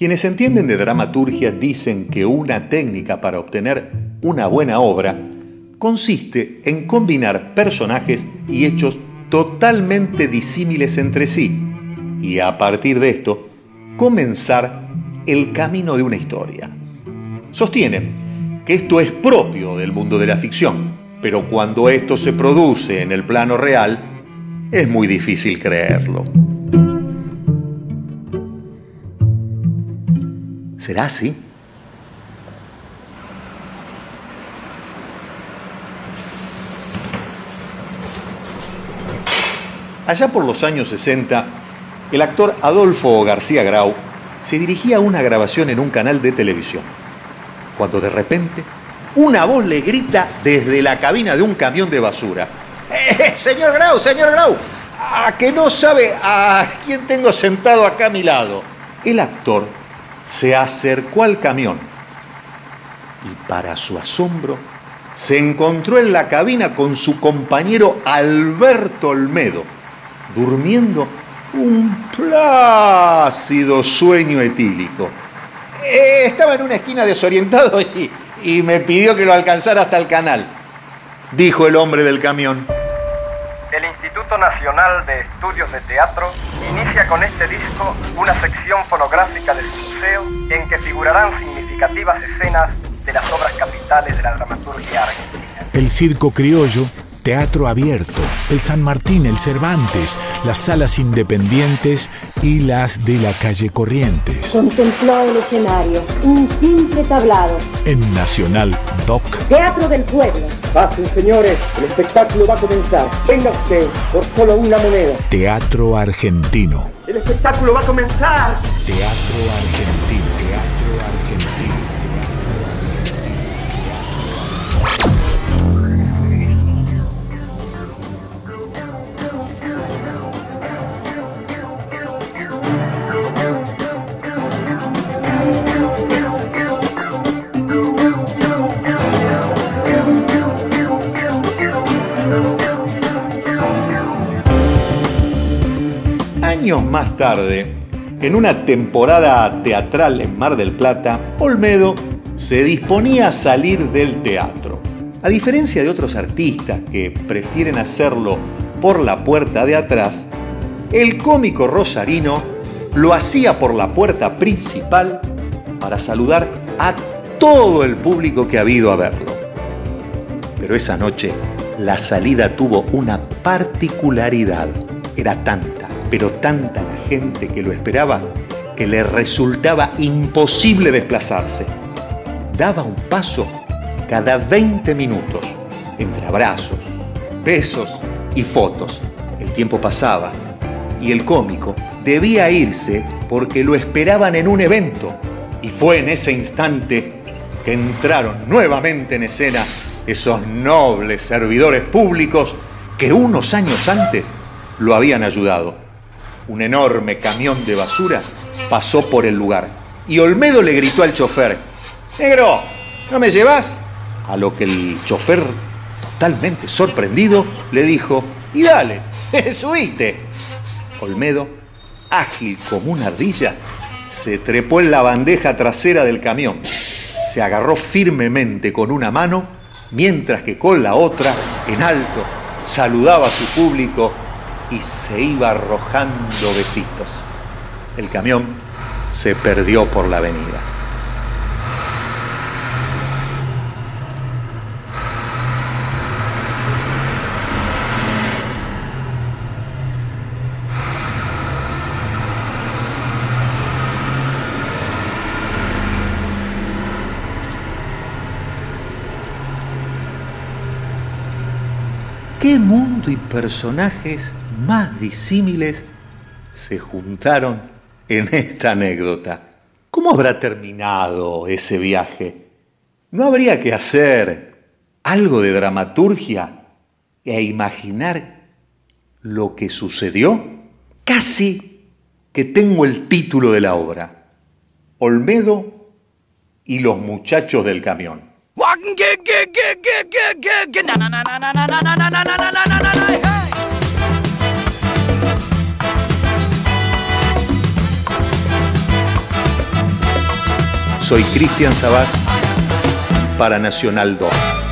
Quienes entienden de dramaturgia dicen que una técnica para obtener una buena obra consiste en combinar personajes y hechos totalmente disímiles entre sí y a partir de esto comenzar el camino de una historia. Sostienen que esto es propio del mundo de la ficción, pero cuando esto se produce en el plano real, es muy difícil creerlo. ¿Será así? Allá por los años 60, el actor Adolfo García Grau se dirigía a una grabación en un canal de televisión, cuando de repente una voz le grita desde la cabina de un camión de basura. ¡Eh, señor Grau, señor Grau! ¿A que no sabe a quién tengo sentado acá a mi lado? El actor se acercó al camión y para su asombro se encontró en la cabina con su compañero Alberto Olmedo, durmiendo un plácido sueño etílico. Eh, estaba en una esquina desorientado y, y me pidió que lo alcanzara hasta el canal, dijo el hombre del camión. El Instituto Nacional de Estudios de Teatro inicia con este disco una sección fonográfica del museo en que figurarán significativas escenas de las obras capitales de la dramaturgia argentina. El circo criollo Teatro Abierto, el San Martín, el Cervantes, las salas independientes y las de la calle Corrientes. Contempló el escenario, un simple tablado. En Nacional Doc. Teatro del Pueblo. Pasen, señores, el espectáculo va a comenzar. Venga usted por solo una moneda. Teatro Argentino. El espectáculo va a comenzar. Teatro Argentino. Años más tarde, en una temporada teatral en Mar del Plata, Olmedo se disponía a salir del teatro. A diferencia de otros artistas que prefieren hacerlo por la puerta de atrás, el cómico rosarino lo hacía por la puerta principal para saludar a todo el público que ha ido a verlo. Pero esa noche la salida tuvo una particularidad. Era tanta, pero tanta la gente que lo esperaba que le resultaba imposible desplazarse. Daba un paso cada 20 minutos, entre abrazos, besos y fotos. El tiempo pasaba y el cómico debía irse porque lo esperaban en un evento. Y fue en ese instante que entraron nuevamente en escena esos nobles servidores públicos que unos años antes lo habían ayudado. Un enorme camión de basura pasó por el lugar y Olmedo le gritó al chofer, Negro, ¿no me llevas? A lo que el chofer, totalmente sorprendido, le dijo, y dale, subite. Olmedo, ágil como una ardilla, se trepó en la bandeja trasera del camión, se agarró firmemente con una mano, mientras que con la otra, en alto, saludaba a su público y se iba arrojando besitos. El camión se perdió por la avenida. ¿Qué mundo y personajes más disímiles se juntaron en esta anécdota? ¿Cómo habrá terminado ese viaje? ¿No habría que hacer algo de dramaturgia e imaginar lo que sucedió? Casi que tengo el título de la obra. Olmedo y los muchachos del camión. Soy Cristian Sabás para Nacional 2.